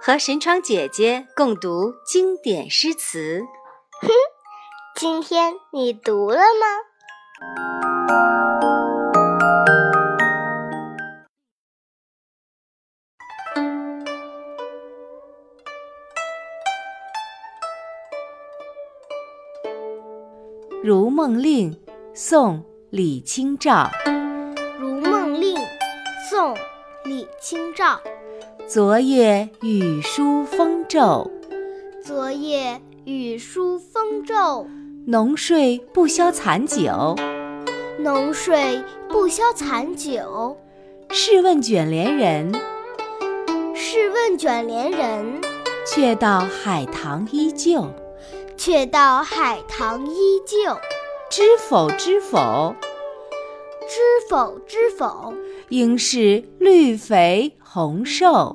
和神窗姐姐共读经典诗词。哼，今天你读了吗？《如梦令》宋·李清照。《李清照。昨夜雨疏风骤，昨夜雨疏风骤，浓睡不消残酒，浓睡不消残酒。试问卷帘人，试问卷帘人，却道海棠依旧，却道海棠依旧。知否知否，知否知否，应是绿肥红瘦，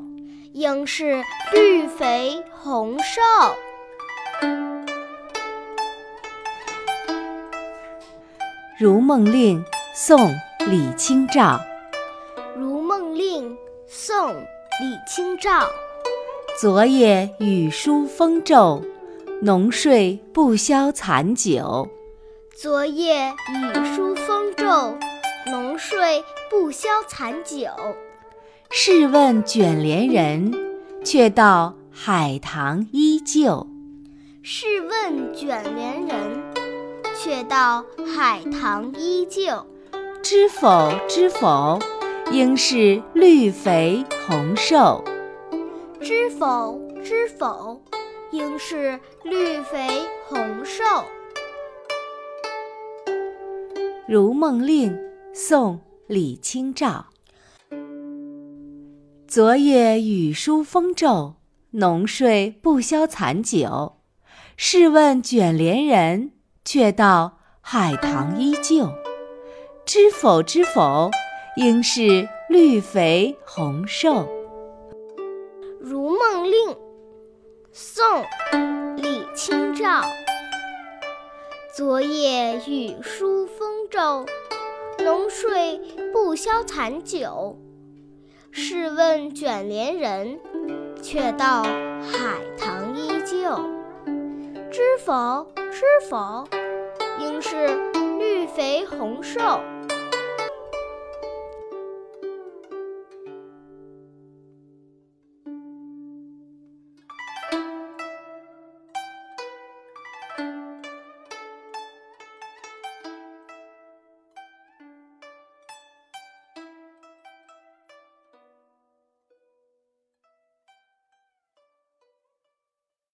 应是绿肥红瘦。《如梦令》宋·李清照。《如梦令》宋·李清照。昨夜雨疏风骤，浓睡不消残酒。昨夜雨疏风骤，浓睡不消残酒。试问卷帘人，却道海棠依旧。试问卷帘人，却道海棠依旧。知否知否，应是绿肥红瘦。知否知否，应是绿肥红瘦。《如梦令》宋·李清照。昨夜雨疏风骤，浓睡不消残酒。试问卷帘人，却道海棠依旧。知否知否，应是绿肥红瘦。《如梦令》宋·李清照。昨夜雨疏风骤，浓睡不消残酒。试问卷帘人，却道海棠依旧。知否知否，应是绿肥红瘦。